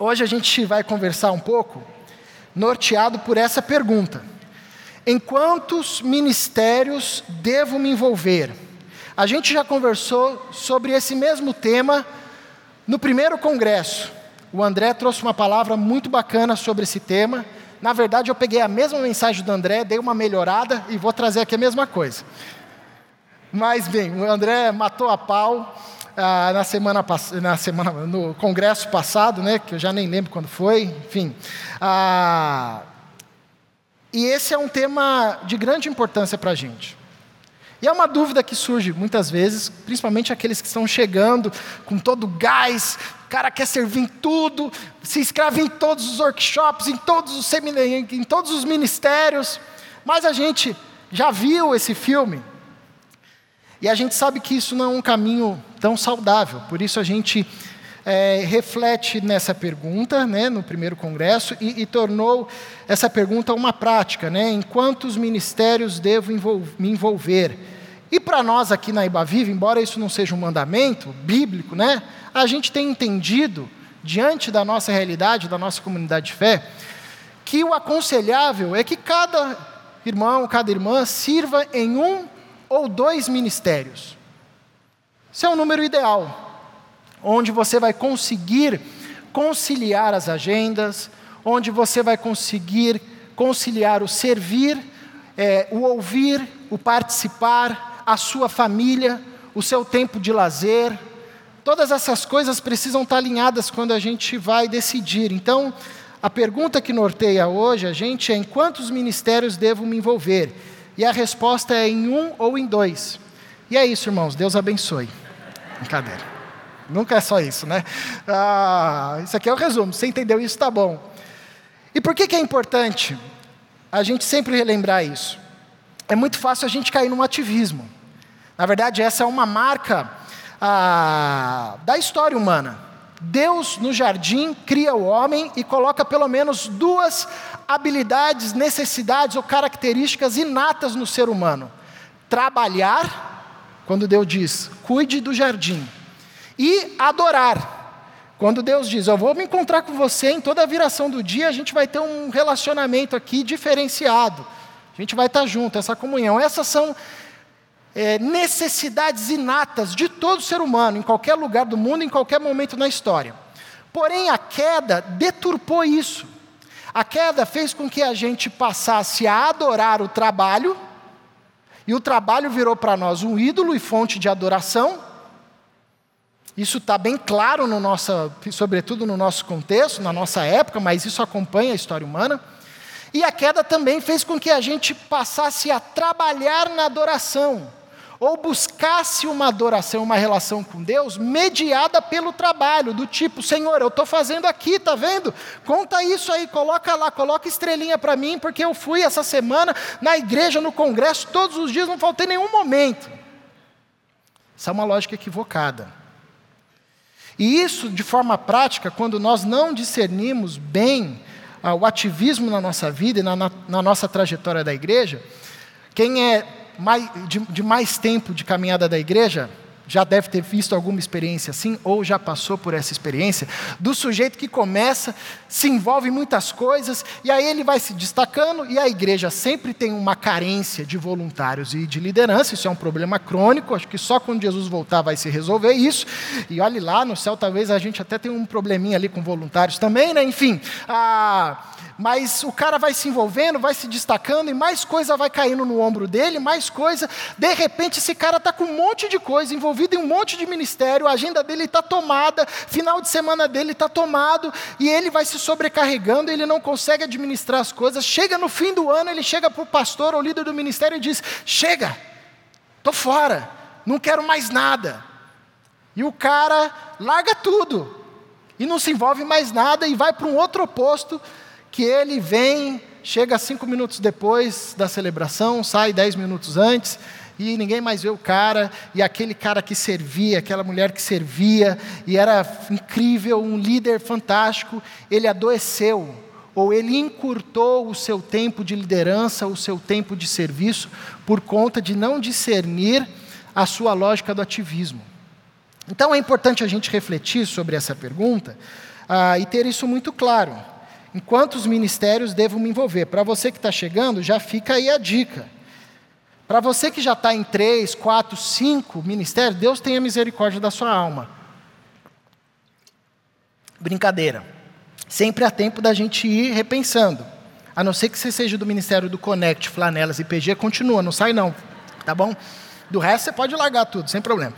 Hoje a gente vai conversar um pouco, norteado por essa pergunta: Em quantos ministérios devo me envolver? A gente já conversou sobre esse mesmo tema no primeiro congresso. O André trouxe uma palavra muito bacana sobre esse tema. Na verdade, eu peguei a mesma mensagem do André, dei uma melhorada e vou trazer aqui a mesma coisa. Mas bem, o André matou a pau ah, na semana, na semana, no congresso passado, né, que eu já nem lembro quando foi, enfim. Ah, e esse é um tema de grande importância para a gente. E é uma dúvida que surge muitas vezes, principalmente aqueles que estão chegando com todo o gás, o cara quer servir em tudo, se inscreve em todos os workshops, em todos os seminários, em todos os ministérios, mas a gente já viu esse filme. E a gente sabe que isso não é um caminho tão saudável, por isso a gente é, reflete nessa pergunta, né, no primeiro congresso, e, e, tornou essa pergunta uma prática, né, em quantos ministérios devo me envolver? E para nós aqui na Ibaviva, embora isso não seja um mandamento bíblico, né, a gente tem entendido, diante da nossa realidade, da nossa comunidade de fé, que o aconselhável é que cada irmão, cada irmã sirva em um ou dois ministérios. Isso é um número ideal onde você vai conseguir conciliar as agendas, onde você vai conseguir conciliar o servir, é, o ouvir, o participar, a sua família, o seu tempo de lazer. Todas essas coisas precisam estar alinhadas quando a gente vai decidir. Então, a pergunta que norteia hoje a gente é: em quantos ministérios devo me envolver? E a resposta é em um ou em dois. E é isso, irmãos. Deus abençoe. Brincadeira. Nunca é só isso, né? Ah, isso aqui é o resumo. Você entendeu isso? Tá bom. E por que, que é importante a gente sempre relembrar isso? É muito fácil a gente cair no ativismo. Na verdade, essa é uma marca ah, da história humana. Deus, no jardim, cria o homem e coloca pelo menos duas habilidades, necessidades ou características inatas no ser humano: trabalhar, quando Deus diz, cuide do jardim e adorar. Quando Deus diz, eu vou me encontrar com você em toda a viração do dia, a gente vai ter um relacionamento aqui diferenciado. A gente vai estar junto, essa comunhão. Essas são é, necessidades inatas de todo ser humano, em qualquer lugar do mundo, em qualquer momento na história. Porém, a queda deturpou isso. A queda fez com que a gente passasse a adorar o trabalho, e o trabalho virou para nós um ídolo e fonte de adoração, isso está bem claro, no sobretudo no nosso contexto, na nossa época, mas isso acompanha a história humana. E a queda também fez com que a gente passasse a trabalhar na adoração, ou buscasse uma adoração, uma relação com Deus mediada pelo trabalho, do tipo, Senhor, eu estou fazendo aqui, tá vendo? Conta isso aí, coloca lá, coloca estrelinha para mim, porque eu fui essa semana na igreja, no congresso, todos os dias, não faltei nenhum momento. Isso é uma lógica equivocada. E isso, de forma prática, quando nós não discernimos bem ah, o ativismo na nossa vida e na, na, na, nossa trajetória da igreja, quem é mais, de, de mais tempo de caminhada da igreja já deve ter visto alguma experiência assim, ou já passou por essa experiência, do sujeito que começa, se envolve em muitas coisas, e aí ele vai se destacando, e a igreja sempre tem uma carência de voluntários e de liderança, isso é um problema crônico, acho que só quando Jesus voltar vai se resolver isso, e olhe lá, no céu talvez a gente até tenha um probleminha ali com voluntários também, né? enfim. Ah, mas o cara vai se envolvendo, vai se destacando, e mais coisa vai caindo no ombro dele, mais coisa. De repente, esse cara está com um monte de coisa, envolvido em um monte de ministério, a agenda dele está tomada, final de semana dele está tomado, e ele vai se sobrecarregando, ele não consegue administrar as coisas. Chega no fim do ano, ele chega para o pastor ou líder do ministério e diz: Chega, estou fora, não quero mais nada. E o cara larga tudo, e não se envolve mais nada, e vai para um outro oposto que ele vem, chega cinco minutos depois da celebração, sai dez minutos antes, e ninguém mais vê o cara, e aquele cara que servia, aquela mulher que servia, e era incrível, um líder fantástico, ele adoeceu, ou ele encurtou o seu tempo de liderança, o seu tempo de serviço, por conta de não discernir a sua lógica do ativismo. Então é importante a gente refletir sobre essa pergunta, ah, e ter isso muito claro. Em quantos ministérios devo me envolver? Para você que está chegando, já fica aí a dica. Para você que já está em três, quatro, cinco ministérios, Deus tenha misericórdia da sua alma. Brincadeira. Sempre há tempo da gente ir repensando. A não ser que você seja do Ministério do Connect, Flanelas e PG, continua, não sai não, tá bom? Do resto você pode largar tudo, sem problema.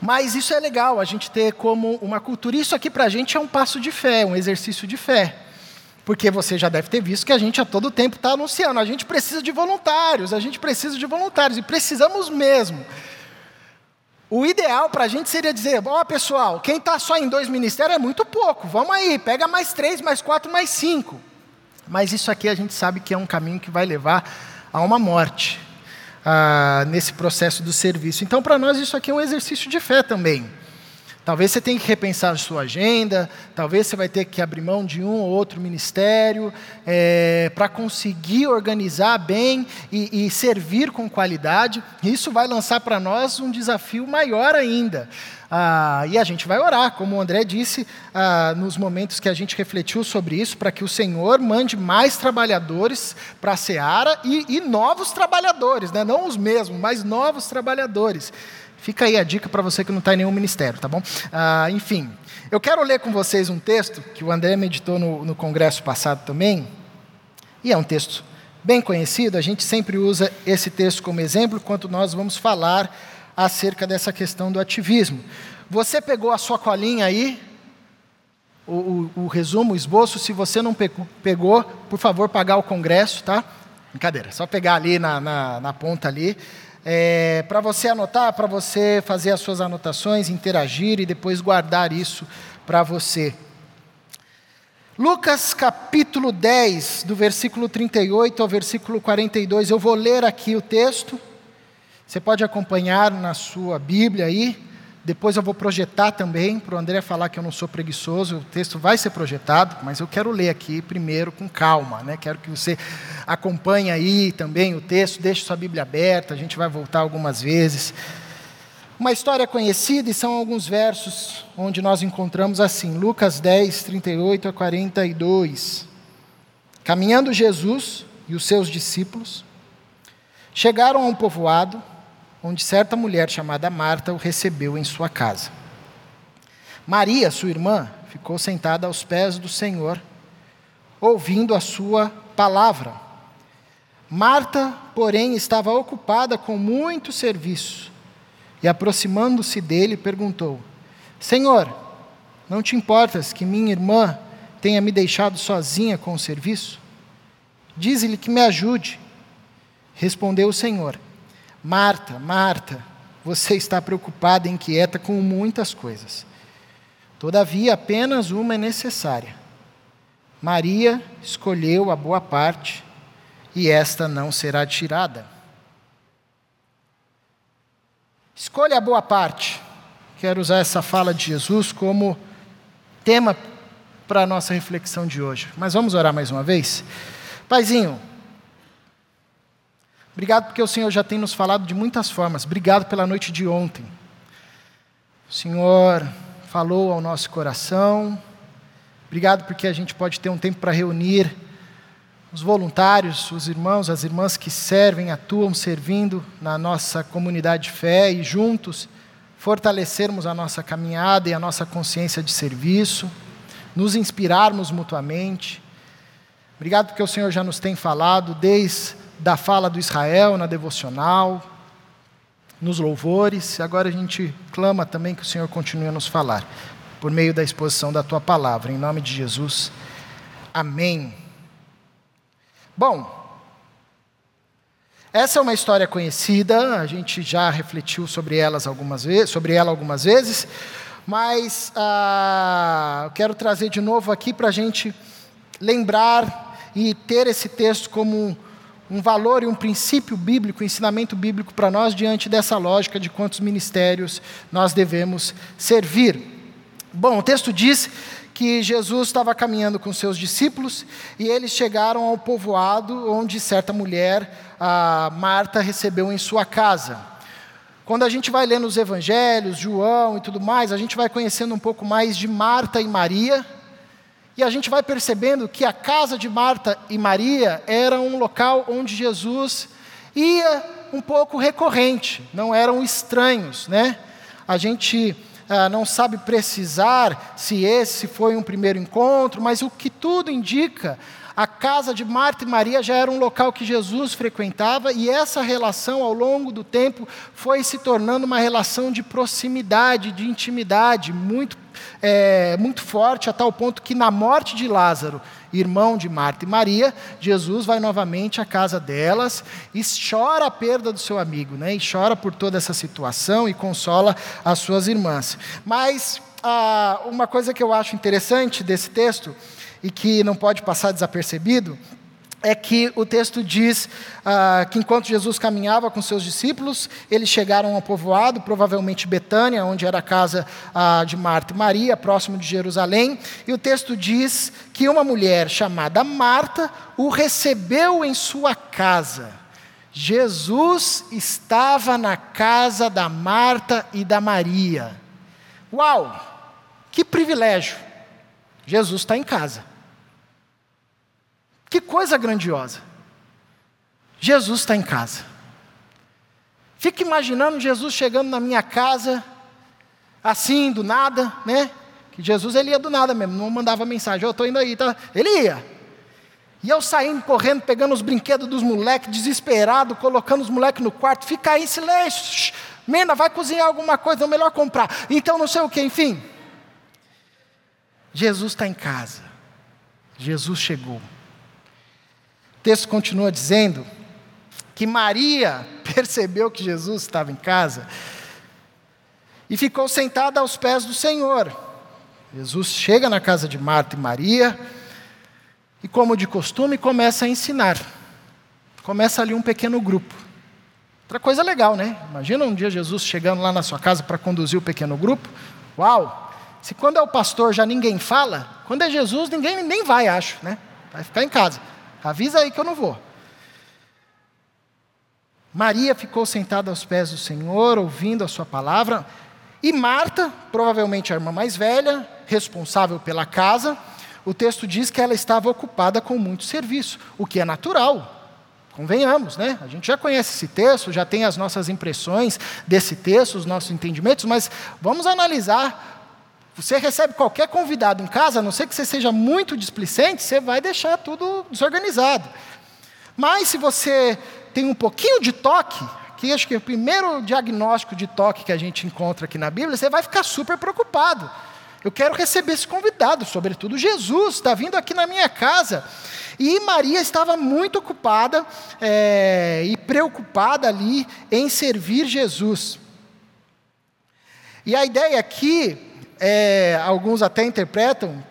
Mas isso é legal, a gente ter como uma cultura. Isso aqui para a gente é um passo de fé, um exercício de fé. Porque você já deve ter visto que a gente a todo tempo está anunciando. A gente precisa de voluntários, a gente precisa de voluntários, e precisamos mesmo. O ideal para a gente seria dizer: ó, oh, pessoal, quem está só em dois ministérios é muito pouco, vamos aí, pega mais três, mais quatro, mais cinco. Mas isso aqui a gente sabe que é um caminho que vai levar a uma morte ah, nesse processo do serviço. Então, para nós, isso aqui é um exercício de fé também. Talvez você tenha que repensar a sua agenda, talvez você vai ter que abrir mão de um ou outro ministério é, para conseguir organizar bem e, e servir com qualidade. Isso vai lançar para nós um desafio maior ainda. Ah, e a gente vai orar, como o André disse, ah, nos momentos que a gente refletiu sobre isso, para que o Senhor mande mais trabalhadores para a seara e, e novos trabalhadores, né? não os mesmos, mas novos trabalhadores. Fica aí a dica para você que não está em nenhum ministério, tá bom? Ah, enfim, eu quero ler com vocês um texto que o André meditou no, no congresso passado também, e é um texto bem conhecido, a gente sempre usa esse texto como exemplo quando nós vamos falar acerca dessa questão do ativismo. Você pegou a sua colinha aí, o, o, o resumo, o esboço, se você não pegou, por favor, pagar o congresso, tá? Brincadeira, só pegar ali na, na, na ponta ali é, para você anotar, para você fazer as suas anotações, interagir e depois guardar isso para você. Lucas capítulo 10, do versículo 38 ao versículo 42, eu vou ler aqui o texto. Você pode acompanhar na sua Bíblia aí. Depois eu vou projetar também, para o André falar que eu não sou preguiçoso, o texto vai ser projetado, mas eu quero ler aqui primeiro com calma, né? quero que você acompanhe aí também o texto, deixe sua Bíblia aberta, a gente vai voltar algumas vezes. Uma história conhecida e são alguns versos onde nós encontramos assim, Lucas 10, 38 a 42. Caminhando Jesus e os seus discípulos chegaram a um povoado onde certa mulher chamada Marta o recebeu em sua casa. Maria, sua irmã, ficou sentada aos pés do Senhor, ouvindo a sua palavra. Marta, porém, estava ocupada com muito serviço e, aproximando-se dele, perguntou: Senhor, não te importas que minha irmã tenha me deixado sozinha com o serviço? Dize-lhe que me ajude. Respondeu o Senhor: Marta, Marta, você está preocupada e inquieta com muitas coisas. Todavia, apenas uma é necessária. Maria escolheu a boa parte e esta não será tirada. Escolha a boa parte. Quero usar essa fala de Jesus como tema para a nossa reflexão de hoje. Mas vamos orar mais uma vez? Paizinho, Obrigado porque o Senhor já tem nos falado de muitas formas. Obrigado pela noite de ontem. O Senhor falou ao nosso coração. Obrigado porque a gente pode ter um tempo para reunir os voluntários, os irmãos, as irmãs que servem, atuam servindo na nossa comunidade de fé e juntos fortalecermos a nossa caminhada e a nossa consciência de serviço, nos inspirarmos mutuamente. Obrigado porque o Senhor já nos tem falado desde da fala do Israel na devocional, nos louvores. Agora a gente clama também que o Senhor continue a nos falar, por meio da exposição da tua palavra. Em nome de Jesus. Amém. Bom, essa é uma história conhecida, a gente já refletiu sobre, elas algumas vezes, sobre ela algumas vezes, mas ah, eu quero trazer de novo aqui para a gente lembrar e ter esse texto como um valor e um princípio bíblico, um ensinamento bíblico para nós diante dessa lógica de quantos ministérios nós devemos servir. Bom, o texto diz que Jesus estava caminhando com seus discípulos e eles chegaram ao povoado onde certa mulher, a Marta, recebeu em sua casa. quando a gente vai lendo os evangelhos, João e tudo mais, a gente vai conhecendo um pouco mais de Marta e Maria, e a gente vai percebendo que a casa de Marta e Maria era um local onde Jesus ia um pouco recorrente, não eram estranhos, né? A gente ah, não sabe precisar se esse foi um primeiro encontro, mas o que tudo indica a casa de Marta e Maria já era um local que Jesus frequentava e essa relação, ao longo do tempo, foi se tornando uma relação de proximidade, de intimidade, muito, é, muito forte, a tal ponto que, na morte de Lázaro, irmão de Marta e Maria, Jesus vai novamente à casa delas e chora a perda do seu amigo, né? e chora por toda essa situação e consola as suas irmãs. Mas ah, uma coisa que eu acho interessante desse texto e que não pode passar desapercebido, é que o texto diz ah, que enquanto Jesus caminhava com seus discípulos, eles chegaram ao povoado, provavelmente Betânia, onde era a casa ah, de Marta e Maria, próximo de Jerusalém, e o texto diz que uma mulher chamada Marta o recebeu em sua casa. Jesus estava na casa da Marta e da Maria. Uau! Que privilégio! Jesus está em casa. Que coisa grandiosa. Jesus está em casa. Fica imaginando Jesus chegando na minha casa, assim, do nada, né? Que Jesus ele ia do nada mesmo, não mandava mensagem, eu estou indo aí, tá? Ele ia. E eu saindo, correndo, pegando os brinquedos dos moleques, desesperado, colocando os moleques no quarto, fica aí em silêncio. Mena, vai cozinhar alguma coisa, é melhor comprar. Então não sei o que, enfim. Jesus está em casa. Jesus chegou. O texto continua dizendo que Maria percebeu que Jesus estava em casa e ficou sentada aos pés do Senhor. Jesus chega na casa de Marta e Maria e, como de costume, começa a ensinar. Começa ali um pequeno grupo. Outra coisa legal, né? Imagina um dia Jesus chegando lá na sua casa para conduzir o pequeno grupo. Uau! Se quando é o pastor já ninguém fala, quando é Jesus ninguém nem vai, acho, né? Vai ficar em casa. Avisa aí que eu não vou. Maria ficou sentada aos pés do Senhor, ouvindo a sua palavra, e Marta, provavelmente a irmã mais velha, responsável pela casa, o texto diz que ela estava ocupada com muito serviço, o que é natural. Convenhamos, né? A gente já conhece esse texto, já tem as nossas impressões desse texto, os nossos entendimentos, mas vamos analisar você recebe qualquer convidado em casa, a não ser que você seja muito displicente, você vai deixar tudo desorganizado. Mas se você tem um pouquinho de toque, que acho que é o primeiro diagnóstico de toque que a gente encontra aqui na Bíblia, você vai ficar super preocupado. Eu quero receber esse convidado, sobretudo Jesus, está vindo aqui na minha casa. E Maria estava muito ocupada é, e preocupada ali em servir Jesus. E a ideia aqui é, alguns até interpretam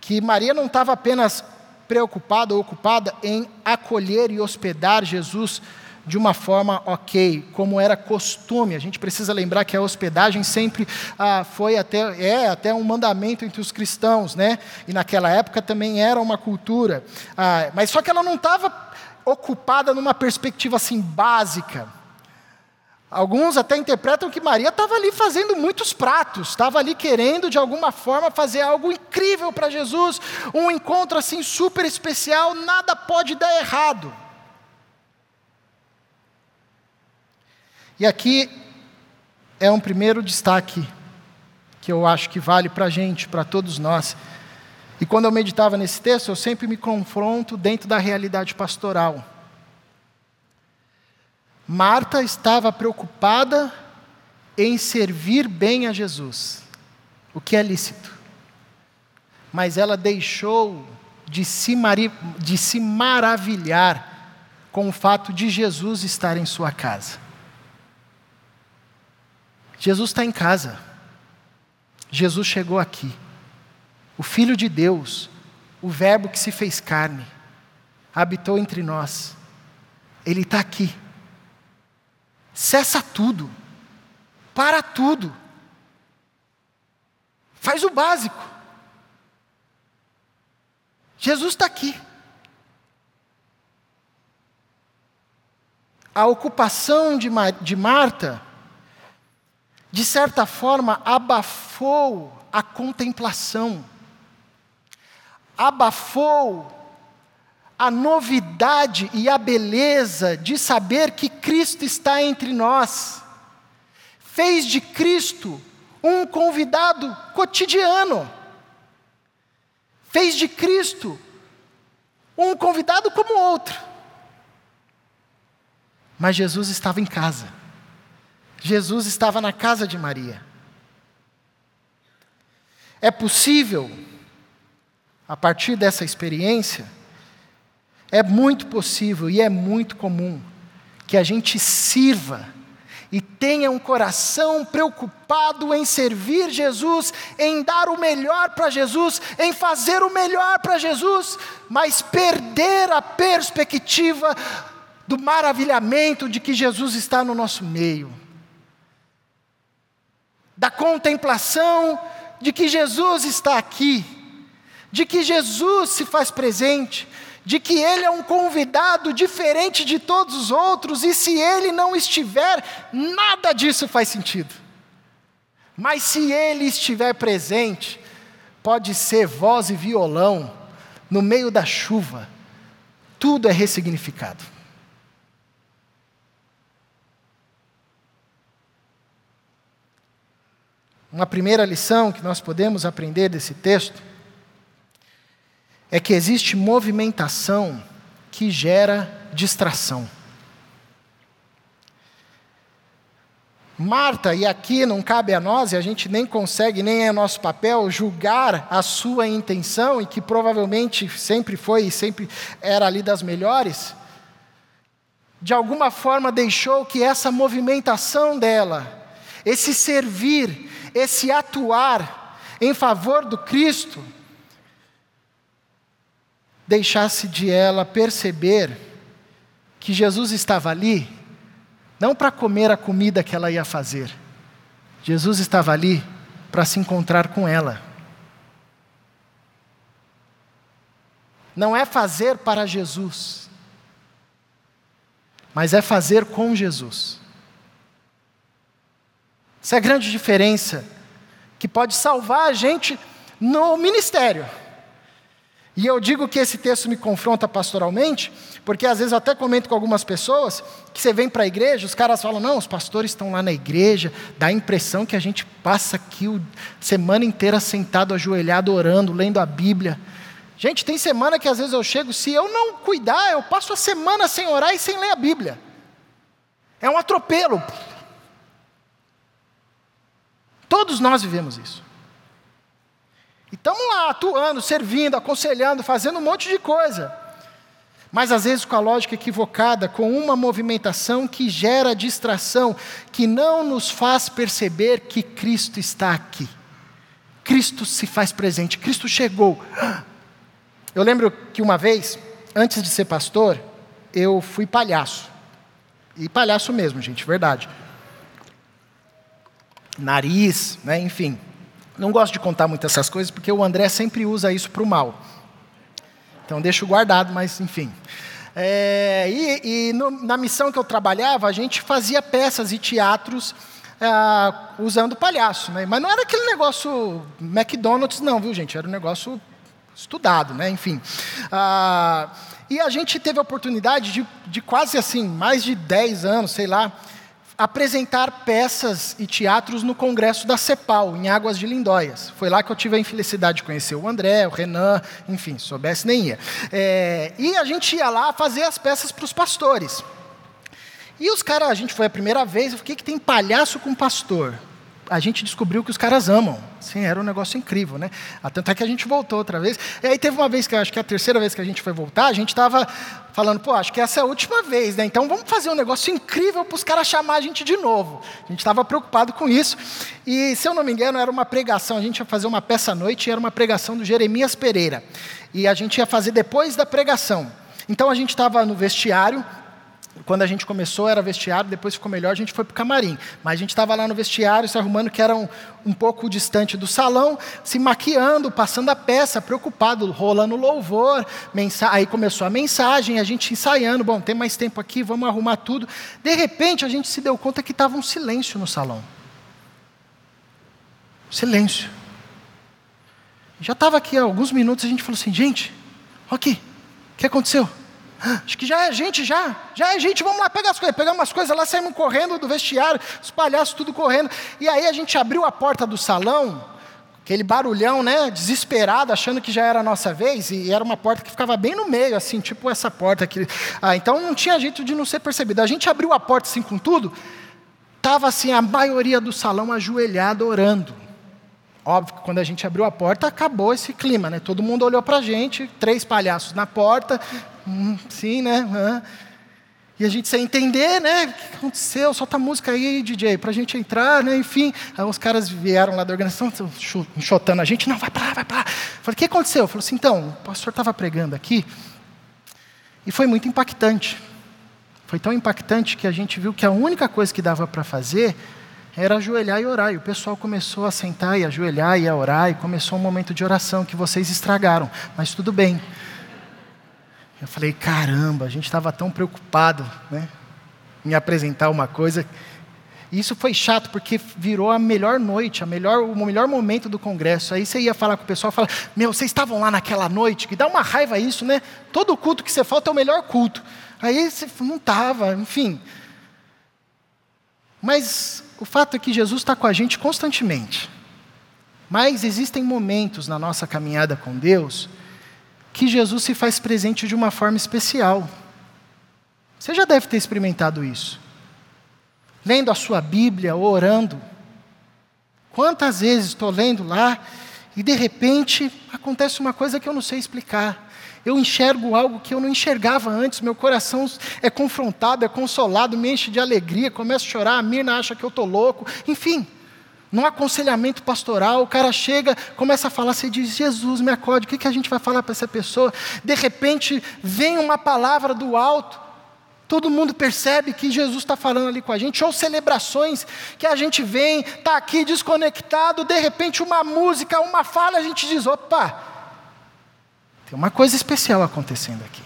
que Maria não estava apenas preocupada ou ocupada em acolher e hospedar Jesus de uma forma ok, como era costume. A gente precisa lembrar que a hospedagem sempre ah, foi até é até um mandamento entre os cristãos, né? E naquela época também era uma cultura. Ah, mas só que ela não estava ocupada numa perspectiva assim básica. Alguns até interpretam que Maria estava ali fazendo muitos pratos, estava ali querendo de alguma forma fazer algo incrível para Jesus, um encontro assim super especial, nada pode dar errado. E aqui é um primeiro destaque que eu acho que vale para a gente, para todos nós. E quando eu meditava nesse texto, eu sempre me confronto dentro da realidade pastoral. Marta estava preocupada em servir bem a Jesus, o que é lícito. Mas ela deixou de se, de se maravilhar com o fato de Jesus estar em sua casa. Jesus está em casa. Jesus chegou aqui. O Filho de Deus, o Verbo que se fez carne, habitou entre nós. Ele está aqui. Cessa tudo. Para tudo. Faz o básico. Jesus está aqui. A ocupação de, de Marta de certa forma, abafou a contemplação, abafou a novidade e a beleza de saber que Cristo está entre nós, fez de Cristo um convidado cotidiano, fez de Cristo um convidado como outro. Mas Jesus estava em casa, Jesus estava na casa de Maria. É possível, a partir dessa experiência, é muito possível e é muito comum que a gente sirva e tenha um coração preocupado em servir Jesus, em dar o melhor para Jesus, em fazer o melhor para Jesus, mas perder a perspectiva do maravilhamento de que Jesus está no nosso meio, da contemplação de que Jesus está aqui, de que Jesus se faz presente, de que Ele é um convidado diferente de todos os outros, e se Ele não estiver, nada disso faz sentido. Mas se Ele estiver presente, pode ser voz e violão, no meio da chuva, tudo é ressignificado. Uma primeira lição que nós podemos aprender desse texto é que existe movimentação que gera distração. Marta, e aqui não cabe a nós, e a gente nem consegue, nem é nosso papel, julgar a sua intenção, e que provavelmente sempre foi e sempre era ali das melhores, de alguma forma deixou que essa movimentação dela, esse servir, esse atuar em favor do Cristo, deixasse de ela perceber que Jesus estava ali, não para comer a comida que ela ia fazer, Jesus estava ali para se encontrar com ela. Não é fazer para Jesus, mas é fazer com Jesus. Essa é a grande diferença que pode salvar a gente no ministério. E eu digo que esse texto me confronta pastoralmente, porque às vezes eu até comento com algumas pessoas que você vem para a igreja, os caras falam: não, os pastores estão lá na igreja, dá a impressão que a gente passa aqui a semana inteira sentado, ajoelhado, orando, lendo a Bíblia. Gente, tem semana que às vezes eu chego, se eu não cuidar, eu passo a semana sem orar e sem ler a Bíblia. É um atropelo. Todos nós vivemos isso. Estamos lá, atuando, servindo, aconselhando, fazendo um monte de coisa. Mas às vezes com a lógica equivocada, com uma movimentação que gera distração, que não nos faz perceber que Cristo está aqui. Cristo se faz presente, Cristo chegou. Eu lembro que uma vez, antes de ser pastor, eu fui palhaço. E palhaço mesmo, gente, verdade nariz, né, enfim. Não gosto de contar muito essas coisas porque o André sempre usa isso para o mal. Então deixo guardado, mas enfim. É, e, e no, na missão que eu trabalhava, a gente fazia peças e teatros é, usando palhaço, né? Mas não era aquele negócio McDonald's, não, viu, gente? Era um negócio estudado, né? Enfim. Ah, e a gente teve a oportunidade de, de quase assim, mais de 10 anos, sei lá, apresentar peças e teatros no congresso da CEPAL, em Águas de Lindóias. Foi lá que eu tive a infelicidade de conhecer o André, o Renan, enfim, soubesse nem ia. É, e a gente ia lá fazer as peças para os pastores. E os caras, a gente foi a primeira vez, eu fiquei que tem palhaço com pastor? A gente descobriu que os caras amam. Sim, era um negócio incrível, né? Tanto é que a gente voltou outra vez. E aí teve uma vez, que acho que é a terceira vez que a gente foi voltar, a gente estava falando, pô, acho que essa é a última vez, né? Então vamos fazer um negócio incrível para os caras chamar a gente de novo. A gente estava preocupado com isso. E, se eu não me engano, era uma pregação, a gente ia fazer uma peça à noite e era uma pregação do Jeremias Pereira. E a gente ia fazer depois da pregação. Então a gente estava no vestiário, quando a gente começou era vestiário, depois ficou melhor, a gente foi para o camarim. Mas a gente estava lá no vestiário, se arrumando, que era um, um pouco distante do salão, se maquiando, passando a peça, preocupado, rolando louvor. Aí começou a mensagem, a gente ensaiando, bom, tem mais tempo aqui, vamos arrumar tudo. De repente a gente se deu conta que estava um silêncio no salão. Silêncio. Já estava aqui há alguns minutos, a gente falou assim, gente, aqui, o que aconteceu? Acho que já é gente, já. Já é gente, vamos lá pegar as coisas. Pegamos umas coisas lá, saímos correndo do vestiário, os palhaços tudo correndo. E aí a gente abriu a porta do salão, aquele barulhão, né? Desesperado, achando que já era a nossa vez. E era uma porta que ficava bem no meio, assim, tipo essa porta aqui. Ah, então não tinha jeito de não ser percebido. A gente abriu a porta assim com tudo. Tava assim, a maioria do salão ajoelhada orando. Óbvio que quando a gente abriu a porta, acabou esse clima, né? Todo mundo olhou para a gente, três palhaços na porta, hum, sim, né? E a gente sem entender, né? O que aconteceu? Solta a música aí, DJ, para a gente entrar, né? Enfim, aí os caras vieram lá da organização, enxotando a gente, não, vai para lá, vai para lá. Falei, o que aconteceu? Falei assim, então, o pastor estava pregando aqui, e foi muito impactante. Foi tão impactante que a gente viu que a única coisa que dava para fazer era ajoelhar e orar. E o pessoal começou a sentar e ajoelhar e a orar, e começou um momento de oração que vocês estragaram, mas tudo bem. Eu falei, caramba, a gente estava tão preocupado, né? Em apresentar uma coisa. E isso foi chato, porque virou a melhor noite, a melhor, o melhor momento do congresso. Aí você ia falar com o pessoal, fala, meu, vocês estavam lá naquela noite, que dá uma raiva isso, né? Todo culto que você falta é o melhor culto. Aí você não estava, enfim. Mas o fato é que Jesus está com a gente constantemente. Mas existem momentos na nossa caminhada com Deus que Jesus se faz presente de uma forma especial. Você já deve ter experimentado isso. Lendo a sua Bíblia orando. Quantas vezes estou lendo lá e de repente acontece uma coisa que eu não sei explicar eu enxergo algo que eu não enxergava antes, meu coração é confrontado, é consolado, me enche de alegria, começo a chorar, a Mirna acha que eu estou louco, enfim. Num aconselhamento pastoral, o cara chega, começa a falar, você diz, Jesus, me acorde, o que, que a gente vai falar para essa pessoa? De repente, vem uma palavra do alto, todo mundo percebe que Jesus está falando ali com a gente, ou celebrações que a gente vem, está aqui desconectado, de repente uma música, uma fala, a gente diz, opa, tem uma coisa especial acontecendo aqui.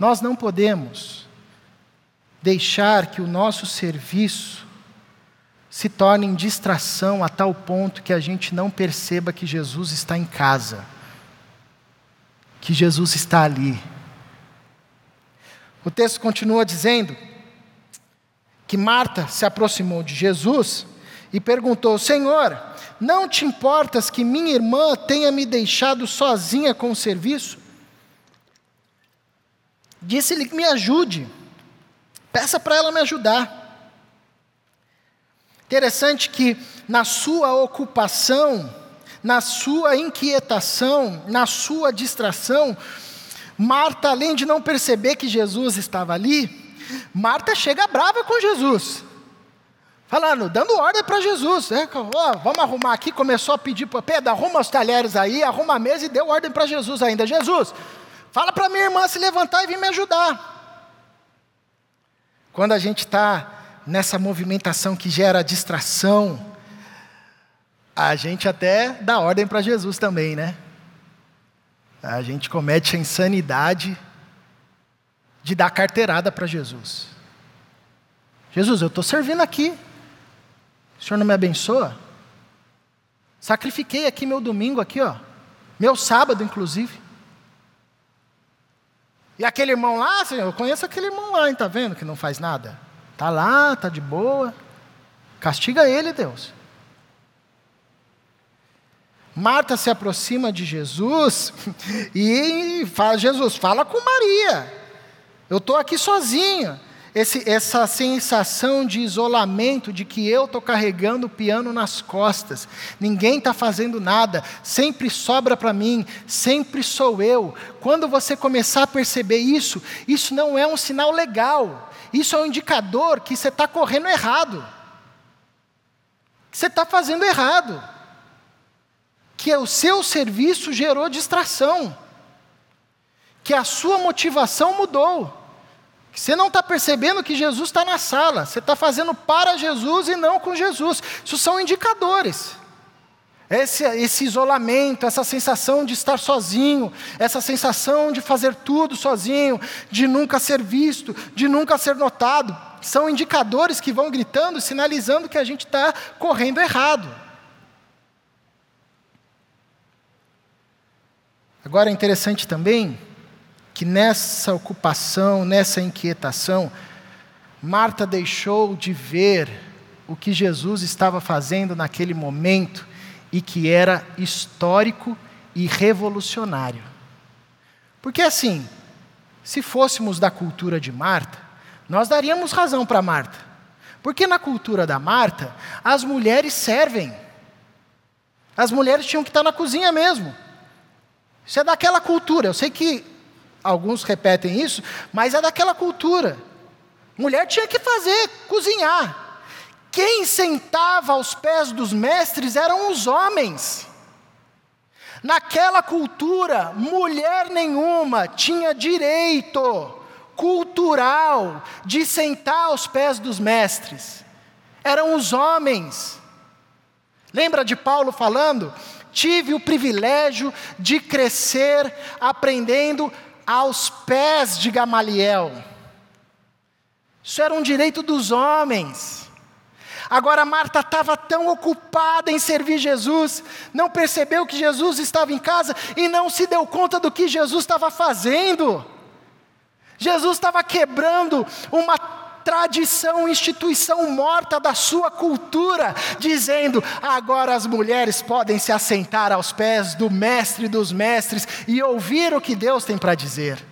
Nós não podemos deixar que o nosso serviço se torne em distração a tal ponto que a gente não perceba que Jesus está em casa, que Jesus está ali. O texto continua dizendo que Marta se aproximou de Jesus e perguntou: Senhor, não te importas que minha irmã tenha me deixado sozinha com o serviço? Disse-lhe que me ajude. Peça para ela me ajudar. Interessante que na sua ocupação, na sua inquietação, na sua distração, Marta, além de não perceber que Jesus estava ali, Marta chega brava com Jesus falando, dando ordem para Jesus. Né? Oh, vamos arrumar aqui. Começou a pedir para Pedro, arruma os talheres aí, arruma a mesa e deu ordem para Jesus ainda. Jesus, fala para minha irmã se levantar e vir me ajudar. Quando a gente está nessa movimentação que gera distração, a gente até dá ordem para Jesus também, né? A gente comete a insanidade de dar carteirada para Jesus. Jesus, eu estou servindo aqui. O senhor não me abençoa? Sacrifiquei aqui meu domingo aqui, ó. Meu sábado, inclusive. E aquele irmão lá, eu conheço aquele irmão lá, hein, tá vendo que não faz nada? Tá lá, tá de boa. Castiga ele, Deus. Marta se aproxima de Jesus e fala: Jesus, fala com Maria. Eu estou aqui sozinha esse, essa sensação de isolamento, de que eu estou carregando o piano nas costas, ninguém está fazendo nada, sempre sobra para mim, sempre sou eu. Quando você começar a perceber isso, isso não é um sinal legal, isso é um indicador que você está correndo errado, que você está fazendo errado, que o seu serviço gerou distração, que a sua motivação mudou. Você não está percebendo que Jesus está na sala, você está fazendo para Jesus e não com Jesus. Isso são indicadores. Esse, esse isolamento, essa sensação de estar sozinho, essa sensação de fazer tudo sozinho, de nunca ser visto, de nunca ser notado, são indicadores que vão gritando, sinalizando que a gente está correndo errado. Agora é interessante também que nessa ocupação, nessa inquietação, Marta deixou de ver o que Jesus estava fazendo naquele momento e que era histórico e revolucionário. Porque assim, se fôssemos da cultura de Marta, nós daríamos razão para Marta. Porque na cultura da Marta, as mulheres servem. As mulheres tinham que estar na cozinha mesmo. Isso é daquela cultura. Eu sei que alguns repetem isso, mas é daquela cultura. Mulher tinha que fazer, cozinhar. Quem sentava aos pés dos mestres eram os homens. Naquela cultura, mulher nenhuma tinha direito cultural de sentar aos pés dos mestres. Eram os homens. Lembra de Paulo falando? Tive o privilégio de crescer aprendendo aos pés de Gamaliel. Isso era um direito dos homens. Agora Marta estava tão ocupada em servir Jesus, não percebeu que Jesus estava em casa e não se deu conta do que Jesus estava fazendo. Jesus estava quebrando uma tradição, instituição morta da sua cultura, dizendo: agora as mulheres podem se assentar aos pés do Mestre dos Mestres e ouvir o que Deus tem para dizer.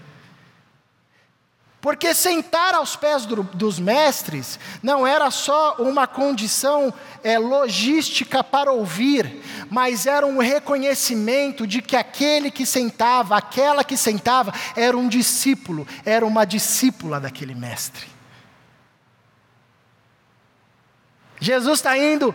Porque sentar aos pés do, dos mestres não era só uma condição é, logística para ouvir, mas era um reconhecimento de que aquele que sentava, aquela que sentava, era um discípulo, era uma discípula daquele mestre. Jesus está indo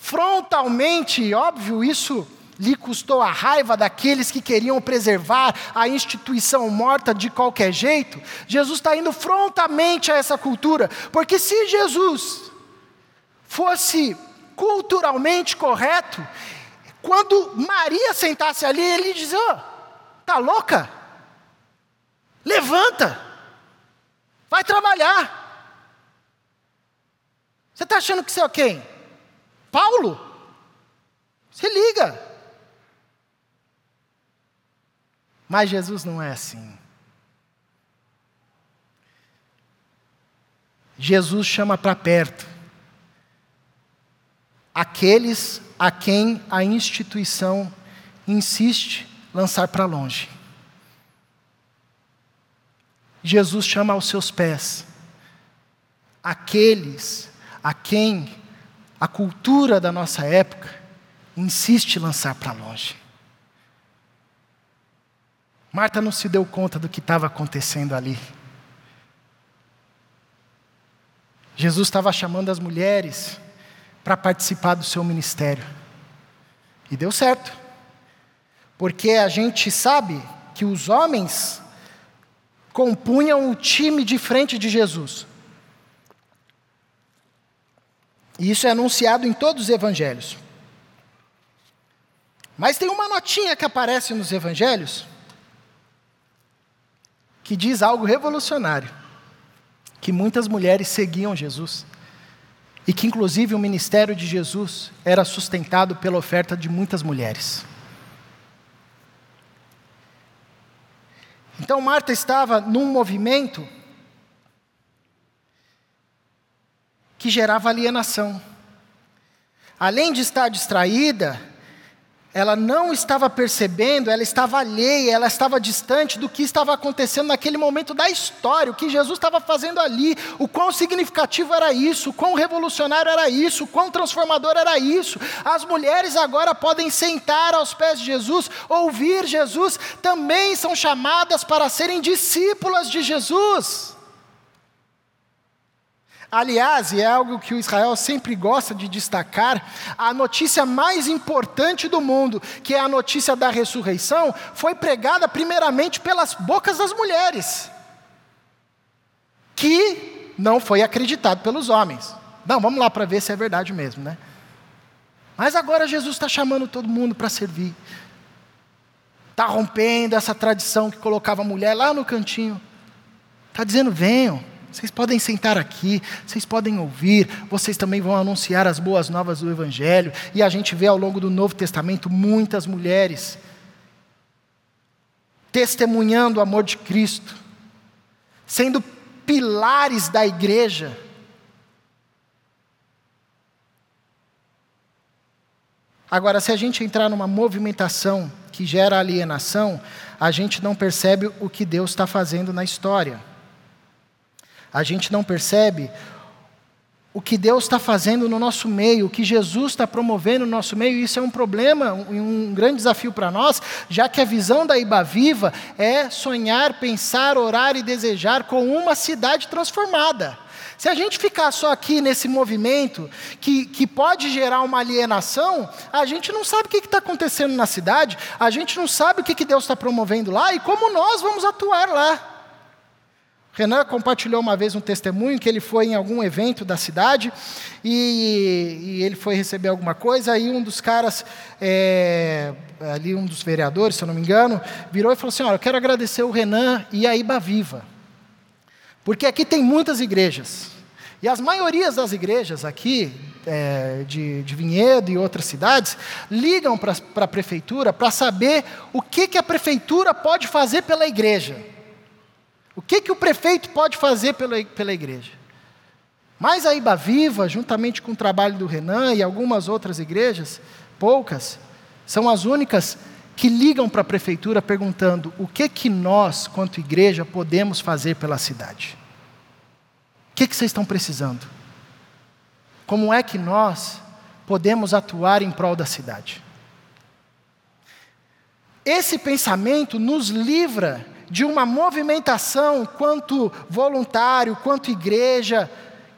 frontalmente, óbvio, isso lhe custou a raiva daqueles que queriam preservar a instituição morta de qualquer jeito, Jesus está indo frontamente a essa cultura, porque se Jesus fosse culturalmente correto, quando Maria sentasse ali, ele dizia: oh, tá louca? Levanta, vai trabalhar. Você está achando que você é quem? Paulo? Se liga. Mas Jesus não é assim. Jesus chama para perto aqueles a quem a instituição insiste lançar para longe. Jesus chama aos seus pés aqueles a quem a cultura da nossa época insiste lançar para longe. Marta não se deu conta do que estava acontecendo ali. Jesus estava chamando as mulheres para participar do seu ministério. E deu certo. Porque a gente sabe que os homens compunham o time de frente de Jesus. E isso é anunciado em todos os evangelhos. Mas tem uma notinha que aparece nos evangelhos que diz algo revolucionário: que muitas mulheres seguiam Jesus e que, inclusive, o ministério de Jesus era sustentado pela oferta de muitas mulheres. Então, Marta estava num movimento que gerava alienação. Além de estar distraída, ela não estava percebendo, ela estava alheia, ela estava distante do que estava acontecendo naquele momento da história, o que Jesus estava fazendo ali, o quão significativo era isso, o quão revolucionário era isso, o quão transformador era isso. As mulheres agora podem sentar aos pés de Jesus, ouvir Jesus, também são chamadas para serem discípulas de Jesus. Aliás, e é algo que o Israel sempre gosta de destacar, a notícia mais importante do mundo, que é a notícia da ressurreição, foi pregada primeiramente pelas bocas das mulheres, que não foi acreditado pelos homens. Não, vamos lá para ver se é verdade mesmo, né? Mas agora Jesus está chamando todo mundo para servir. Está rompendo essa tradição que colocava a mulher lá no cantinho. Está dizendo: venham, vocês podem sentar aqui, vocês podem ouvir, vocês também vão anunciar as boas novas do Evangelho. E a gente vê ao longo do Novo Testamento muitas mulheres testemunhando o amor de Cristo, sendo pilares da igreja. Agora, se a gente entrar numa movimentação que gera alienação, a gente não percebe o que Deus está fazendo na história. A gente não percebe o que Deus está fazendo no nosso meio, o que Jesus está promovendo no nosso meio, isso é um problema, um, um grande desafio para nós, já que a visão da Iba Viva é sonhar, pensar, orar e desejar com uma cidade transformada. Se a gente ficar só aqui nesse movimento, que, que pode gerar uma alienação, a gente não sabe o que está acontecendo na cidade, a gente não sabe o que, que Deus está promovendo lá e como nós vamos atuar lá. Renan compartilhou uma vez um testemunho que ele foi em algum evento da cidade e, e ele foi receber alguma coisa. Aí um dos caras, é, ali um dos vereadores, se eu não me engano, virou e falou assim: Olha, eu quero agradecer o Renan e a Iba Viva. Porque aqui tem muitas igrejas. E as maiorias das igrejas aqui, é, de, de, Vinhedo e outras cidades, ligam para a prefeitura para saber o que, que a prefeitura pode fazer pela igreja. O que, que o prefeito pode fazer pela, pela igreja. Mas a Iba Viva, juntamente com o trabalho do Renan e algumas outras igrejas, poucas, são as únicas que ligam para a prefeitura perguntando o que que nós, quanto igreja, podemos fazer pela cidade. O que, que vocês estão precisando? Como é que nós podemos atuar em prol da cidade? Esse pensamento nos livra de uma movimentação quanto voluntário, quanto igreja,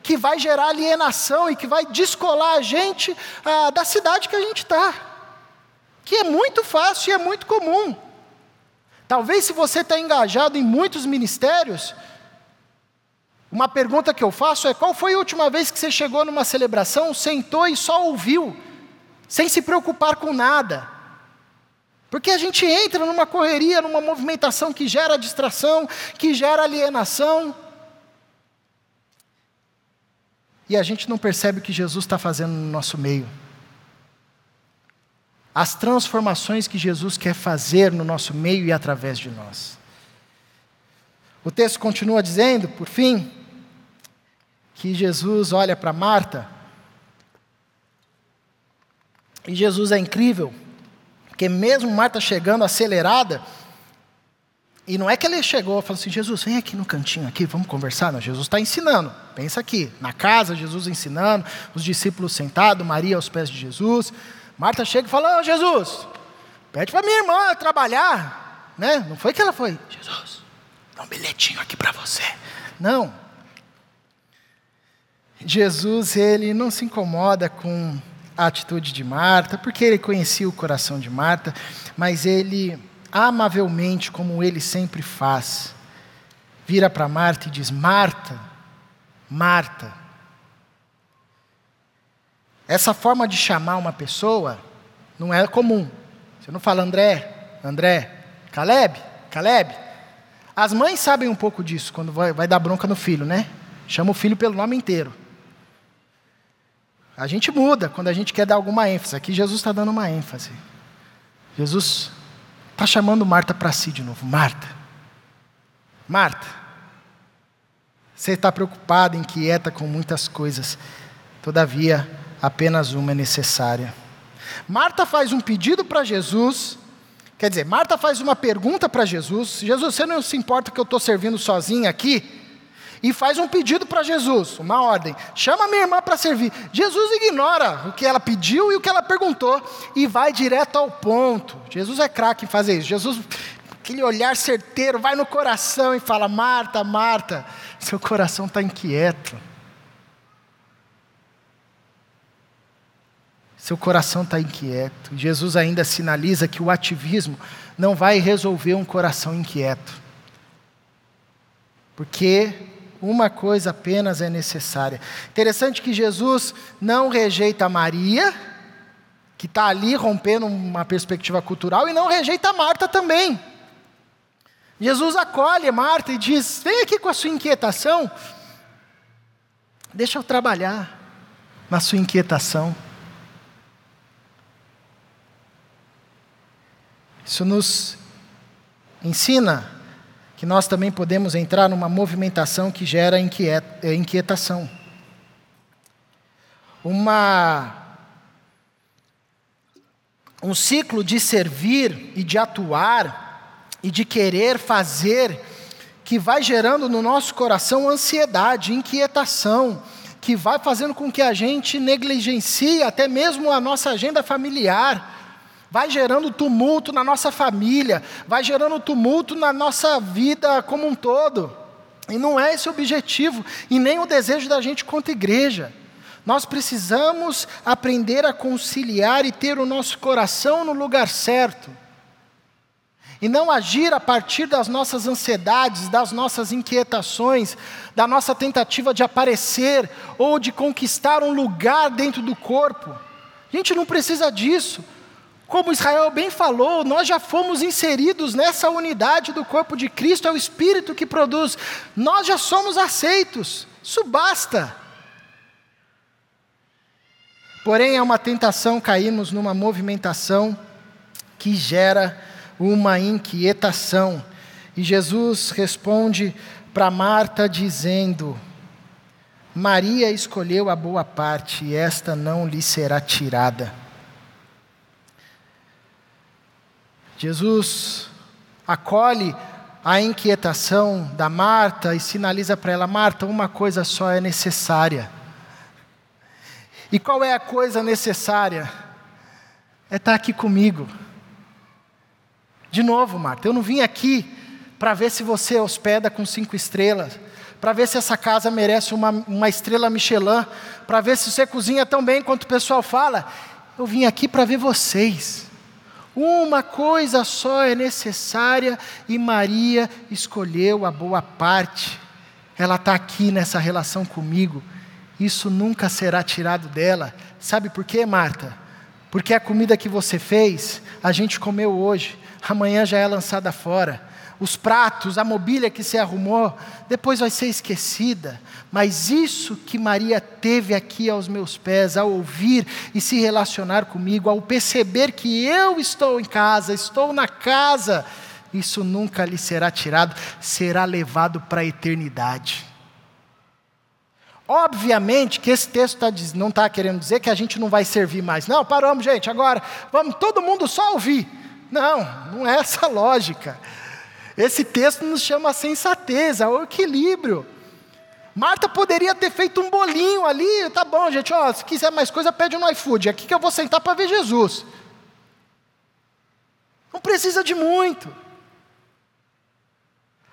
que vai gerar alienação e que vai descolar a gente ah, da cidade que a gente está que é muito fácil e é muito comum. Talvez se você está engajado em muitos ministérios, uma pergunta que eu faço é: qual foi a última vez que você chegou numa celebração, sentou e só ouviu, sem se preocupar com nada? Porque a gente entra numa correria, numa movimentação que gera distração, que gera alienação. E a gente não percebe o que Jesus está fazendo no nosso meio as transformações que Jesus quer fazer no nosso meio e através de nós. O texto continua dizendo, por fim, que Jesus olha para Marta, e Jesus é incrível, porque mesmo Marta chegando acelerada, e não é que ele chegou e falou assim: Jesus, vem aqui no cantinho, aqui, vamos conversar. Não, Jesus está ensinando. Pensa aqui, na casa, Jesus ensinando, os discípulos sentados, Maria aos pés de Jesus. Marta chega e fala: oh, Jesus, pede para minha irmã trabalhar. Né? Não foi que ela foi, Jesus, dá um bilhetinho aqui para você. Não. Jesus, ele não se incomoda com a atitude de Marta, porque ele conhecia o coração de Marta, mas ele, amavelmente, como ele sempre faz, vira para Marta e diz: Marta, Marta, essa forma de chamar uma pessoa não é comum. Você não fala André, André, Caleb, Caleb. As mães sabem um pouco disso quando vai, vai dar bronca no filho, né? Chama o filho pelo nome inteiro. A gente muda quando a gente quer dar alguma ênfase. Aqui Jesus está dando uma ênfase. Jesus está chamando Marta para si de novo. Marta, Marta, você está preocupada, inquieta com muitas coisas. Todavia, apenas uma é necessária. Marta faz um pedido para Jesus, quer dizer, Marta faz uma pergunta para Jesus: Jesus, você não se importa que eu estou servindo sozinha aqui? E faz um pedido para Jesus, uma ordem: chama minha irmã para servir. Jesus ignora o que ela pediu e o que ela perguntou e vai direto ao ponto. Jesus é craque em fazer isso. Jesus, aquele olhar certeiro, vai no coração e fala: Marta, Marta, seu coração está inquieto. seu coração está inquieto. Jesus ainda sinaliza que o ativismo não vai resolver um coração inquieto. Porque uma coisa apenas é necessária. Interessante que Jesus não rejeita Maria que está ali rompendo uma perspectiva cultural, e não rejeita Marta também. Jesus acolhe Marta e diz: Vem aqui com a sua inquietação, deixa eu trabalhar na sua inquietação. Isso nos ensina que nós também podemos entrar numa movimentação que gera inquietação. Uma um ciclo de servir e de atuar e de querer fazer que vai gerando no nosso coração ansiedade, inquietação, que vai fazendo com que a gente negligencie até mesmo a nossa agenda familiar, vai gerando tumulto na nossa família, vai gerando tumulto na nossa vida como um todo. E não é esse o objetivo, e nem o desejo da gente quanto igreja. Nós precisamos aprender a conciliar e ter o nosso coração no lugar certo. E não agir a partir das nossas ansiedades, das nossas inquietações, da nossa tentativa de aparecer ou de conquistar um lugar dentro do corpo. A gente não precisa disso. Como Israel bem falou, nós já fomos inseridos nessa unidade do corpo de Cristo, é o Espírito que produz. Nós já somos aceitos. Isso basta. Porém, é uma tentação cairmos numa movimentação que gera uma inquietação. E Jesus responde para Marta dizendo: Maria escolheu a boa parte e esta não lhe será tirada. Jesus acolhe a inquietação da Marta e sinaliza para ela: Marta, uma coisa só é necessária. E qual é a coisa necessária? É estar aqui comigo. De novo, Marta, eu não vim aqui para ver se você hospeda com cinco estrelas, para ver se essa casa merece uma, uma estrela Michelin, para ver se você cozinha tão bem quanto o pessoal fala. Eu vim aqui para ver vocês. Uma coisa só é necessária e Maria escolheu a boa parte. Ela está aqui nessa relação comigo isso nunca será tirado dela. Sabe por quê, Marta? Porque a comida que você fez, a gente comeu hoje, amanhã já é lançada fora. Os pratos, a mobília que se arrumou, depois vai ser esquecida. Mas isso que Maria teve aqui aos meus pés, ao ouvir e se relacionar comigo, ao perceber que eu estou em casa, estou na casa, isso nunca lhe será tirado, será levado para a eternidade. Obviamente que esse texto tá, não está querendo dizer que a gente não vai servir mais. Não, paramos, gente, agora vamos todo mundo só ouvir. Não, não é essa a lógica. Esse texto nos chama a sensatez, ao equilíbrio. Marta poderia ter feito um bolinho ali, tá bom, gente, ó, se quiser mais coisa, pede no iFood. Aqui que eu vou sentar para ver Jesus. Não precisa de muito.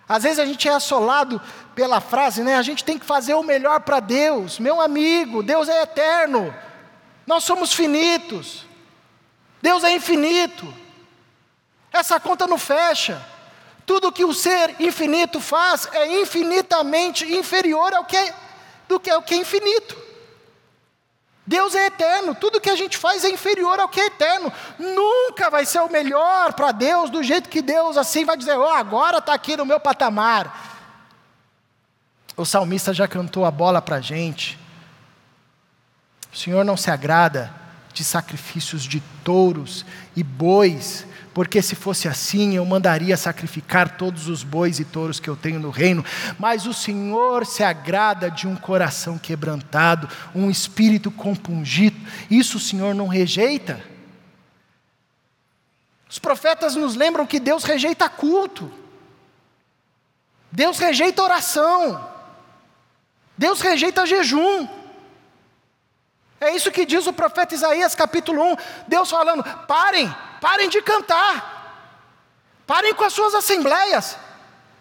Às vezes a gente é assolado pela frase, né? A gente tem que fazer o melhor para Deus. Meu amigo, Deus é eterno. Nós somos finitos. Deus é infinito. Essa conta não fecha. Tudo que o ser infinito faz é infinitamente inferior ao que é, do que é o que é infinito. Deus é eterno, tudo que a gente faz é inferior ao que é eterno. Nunca vai ser o melhor para Deus, do jeito que Deus assim vai dizer, oh, agora está aqui no meu patamar. O salmista já cantou a bola para a gente. O Senhor não se agrada de sacrifícios de touros e bois porque se fosse assim eu mandaria sacrificar todos os bois e touros que eu tenho no reino, mas o Senhor se agrada de um coração quebrantado, um espírito compungido, isso o Senhor não rejeita. Os profetas nos lembram que Deus rejeita culto, Deus rejeita oração, Deus rejeita jejum. É isso que diz o profeta Isaías, capítulo 1. Deus falando: parem, parem de cantar, parem com as suas assembleias,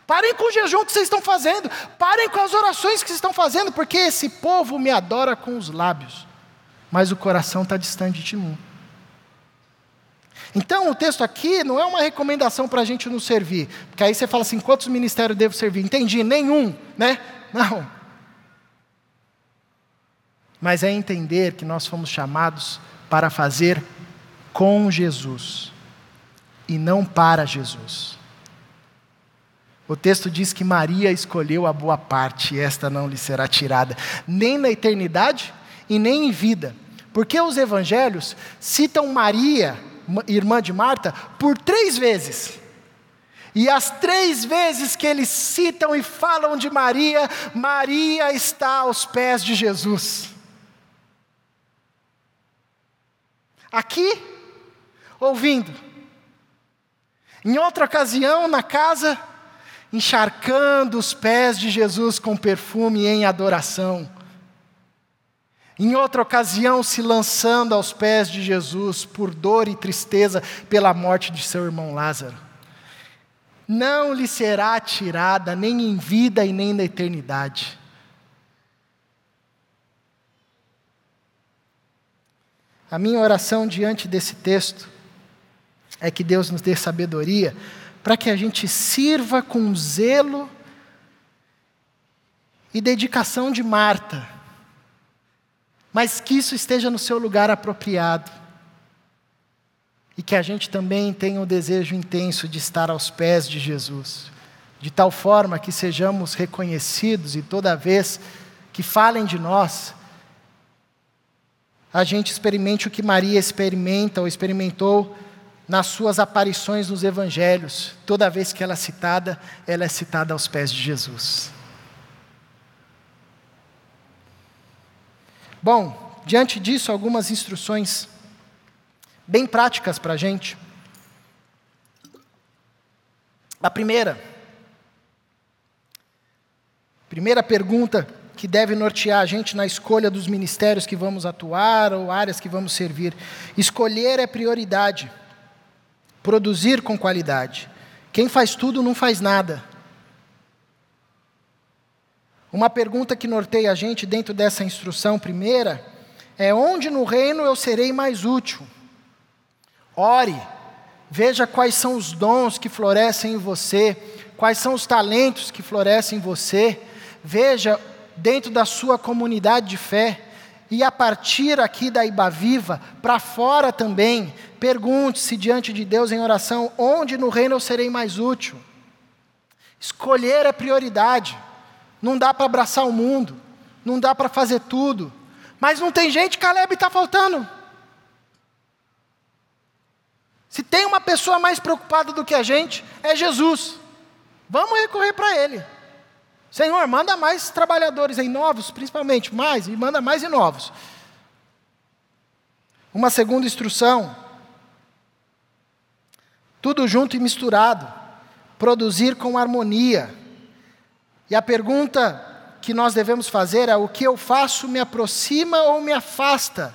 parem com o jejum que vocês estão fazendo, parem com as orações que vocês estão fazendo, porque esse povo me adora com os lábios, mas o coração está distante de mim. Então, o texto aqui não é uma recomendação para a gente nos servir, porque aí você fala assim: quantos ministérios devo servir? Entendi, nenhum, né? Não mas é entender que nós fomos chamados para fazer com Jesus e não para Jesus. O texto diz que Maria escolheu a boa parte, e esta não lhe será tirada, nem na eternidade e nem em vida. Porque os evangelhos citam Maria, irmã de Marta, por três vezes. E as três vezes que eles citam e falam de Maria, Maria está aos pés de Jesus. Aqui, ouvindo. Em outra ocasião, na casa, encharcando os pés de Jesus com perfume em adoração. Em outra ocasião, se lançando aos pés de Jesus por dor e tristeza pela morte de seu irmão Lázaro. Não lhe será tirada nem em vida e nem na eternidade. A minha oração diante desse texto é que Deus nos dê sabedoria para que a gente sirva com zelo e dedicação de Marta, mas que isso esteja no seu lugar apropriado. E que a gente também tenha o desejo intenso de estar aos pés de Jesus, de tal forma que sejamos reconhecidos e toda vez que falem de nós, a gente experimente o que Maria experimenta ou experimentou nas suas aparições nos evangelhos, toda vez que ela é citada, ela é citada aos pés de Jesus. Bom, diante disso, algumas instruções bem práticas para a gente. A primeira, primeira pergunta que deve nortear a gente na escolha dos ministérios que vamos atuar ou áreas que vamos servir. Escolher é prioridade produzir com qualidade. Quem faz tudo não faz nada. Uma pergunta que norteia a gente dentro dessa instrução primeira é: onde no reino eu serei mais útil? Ore, veja quais são os dons que florescem em você, quais são os talentos que florescem em você, veja dentro da sua comunidade de fé, e a partir aqui da Iba Viva, para fora também, pergunte-se diante de Deus em oração: onde no reino eu serei mais útil? Escolher é prioridade. Não dá para abraçar o mundo, não dá para fazer tudo. Mas não tem gente, Caleb está faltando. Se tem uma pessoa mais preocupada do que a gente, é Jesus. Vamos recorrer para Ele. Senhor, manda mais trabalhadores em novos, principalmente, mais, e manda mais em novos. Uma segunda instrução, tudo junto e misturado, produzir com harmonia. E a pergunta que nós devemos fazer é: o que eu faço me aproxima ou me afasta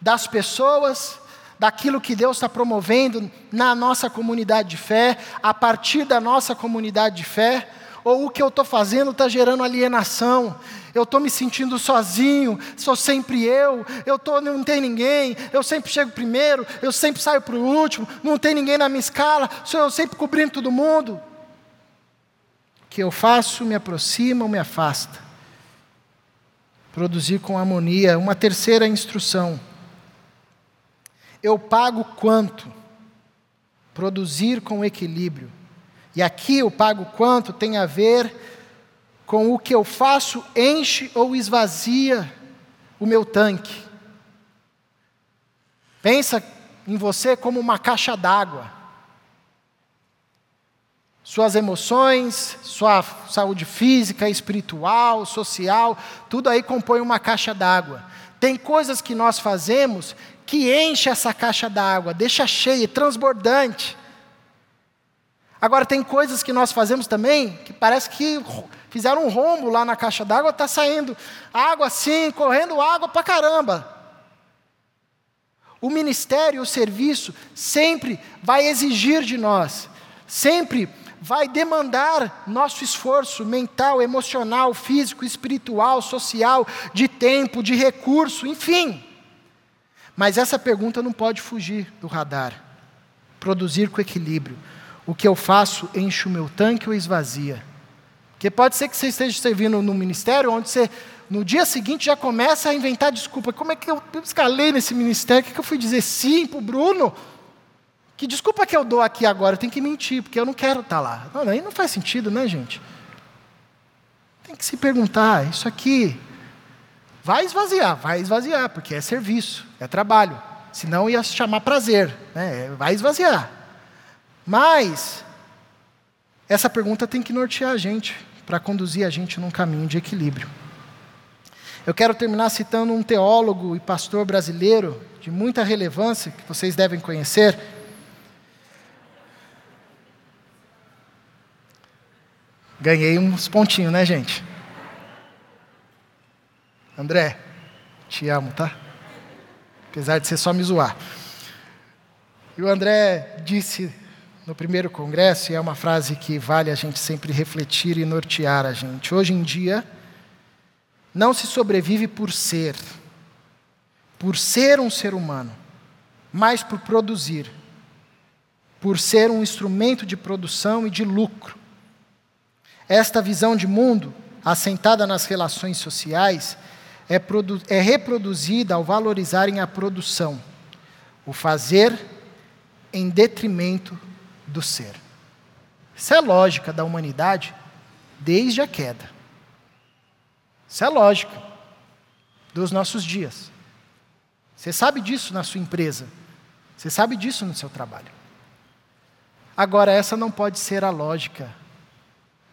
das pessoas, daquilo que Deus está promovendo na nossa comunidade de fé, a partir da nossa comunidade de fé? Ou o que eu estou fazendo está gerando alienação, eu estou me sentindo sozinho, sou sempre eu, eu tô, não tem ninguém, eu sempre chego primeiro, eu sempre saio para o último, não tem ninguém na minha escala, sou eu sempre cobrindo todo mundo. O que eu faço me aproxima ou me afasta? Produzir com harmonia. Uma terceira instrução. Eu pago quanto? Produzir com equilíbrio. E aqui o pago quanto tem a ver com o que eu faço enche ou esvazia o meu tanque. Pensa em você como uma caixa d'água. Suas emoções, sua saúde física, espiritual, social, tudo aí compõe uma caixa d'água. Tem coisas que nós fazemos que enche essa caixa d'água, deixa cheia, transbordante. Agora, tem coisas que nós fazemos também que parece que fizeram um rombo lá na caixa d'água, está saindo água assim, correndo água para caramba. O ministério, o serviço, sempre vai exigir de nós, sempre vai demandar nosso esforço mental, emocional, físico, espiritual, social, de tempo, de recurso, enfim. Mas essa pergunta não pode fugir do radar. Produzir com equilíbrio o que eu faço enche o meu tanque ou esvazia? Porque pode ser que você esteja servindo no ministério onde você no dia seguinte já começa a inventar desculpa. Como é que eu, escalei nesse ministério? O que, que eu fui dizer sim para o Bruno? Que desculpa que eu dou aqui agora? Eu tenho que mentir, porque eu não quero estar lá. Não, aí não faz sentido, né, gente? Tem que se perguntar: isso aqui vai esvaziar, vai esvaziar, porque é serviço, é trabalho. Senão ia se chamar prazer, né? vai esvaziar. Mas, essa pergunta tem que nortear a gente, para conduzir a gente num caminho de equilíbrio. Eu quero terminar citando um teólogo e pastor brasileiro de muita relevância, que vocês devem conhecer. Ganhei uns pontinhos, né, gente? André, te amo, tá? Apesar de ser só me zoar. E o André disse no primeiro congresso, e é uma frase que vale a gente sempre refletir e nortear a gente. Hoje em dia, não se sobrevive por ser, por ser um ser humano, mas por produzir, por ser um instrumento de produção e de lucro. Esta visão de mundo, assentada nas relações sociais, é, é reproduzida ao valorizarem a produção, o fazer em detrimento do ser. Isso é lógica da humanidade desde a queda. Isso é lógica dos nossos dias. Você sabe disso na sua empresa. Você sabe disso no seu trabalho. Agora, essa não pode ser a lógica.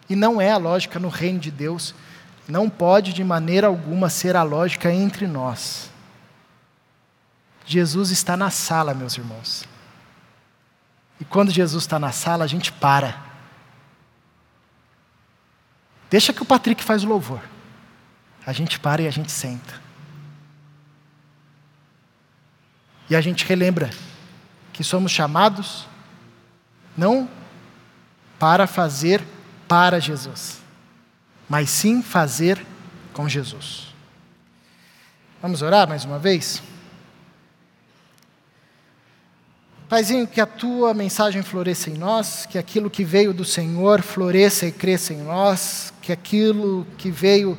E não é a lógica no reino de Deus. Não pode de maneira alguma ser a lógica entre nós. Jesus está na sala, meus irmãos. E quando Jesus está na sala, a gente para. Deixa que o Patrick faz o louvor. A gente para e a gente senta. E a gente relembra que somos chamados não para fazer para Jesus, mas sim fazer com Jesus. Vamos orar mais uma vez? Paizinho, que a tua mensagem floresça em nós, que aquilo que veio do Senhor floresça e cresça em nós, que aquilo que veio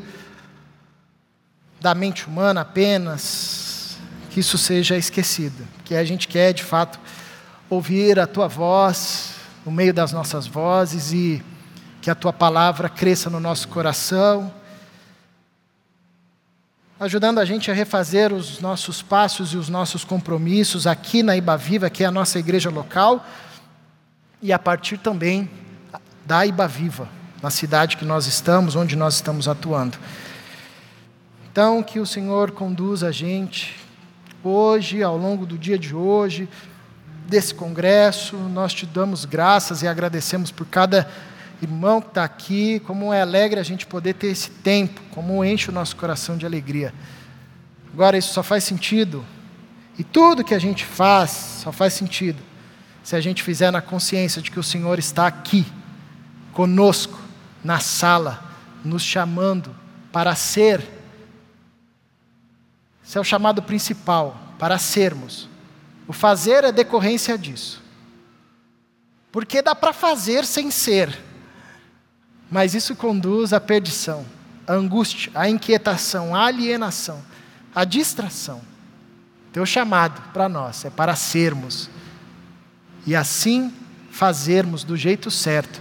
da mente humana apenas, que isso seja esquecido. Que a gente quer, de fato, ouvir a tua voz no meio das nossas vozes e que a tua palavra cresça no nosso coração ajudando a gente a refazer os nossos passos e os nossos compromissos aqui na Ibaviva, que é a nossa igreja local, e a partir também da Ibaviva, na cidade que nós estamos, onde nós estamos atuando. Então, que o Senhor conduza a gente hoje, ao longo do dia de hoje, desse congresso, nós te damos graças e agradecemos por cada irmão que está aqui, como é alegre a gente poder ter esse tempo, como enche o nosso coração de alegria. Agora, isso só faz sentido, e tudo que a gente faz só faz sentido, se a gente fizer na consciência de que o Senhor está aqui, conosco, na sala, nos chamando para ser. Esse é o chamado principal, para sermos. O fazer é decorrência disso. Porque dá para fazer sem ser. Mas isso conduz à perdição, à angústia, à inquietação, à alienação, à distração. Teu chamado para nós é para sermos e assim fazermos do jeito certo,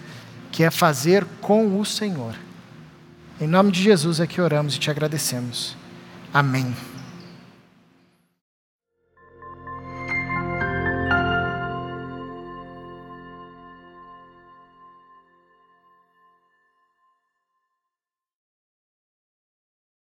que é fazer com o Senhor. Em nome de Jesus é que oramos e te agradecemos. Amém.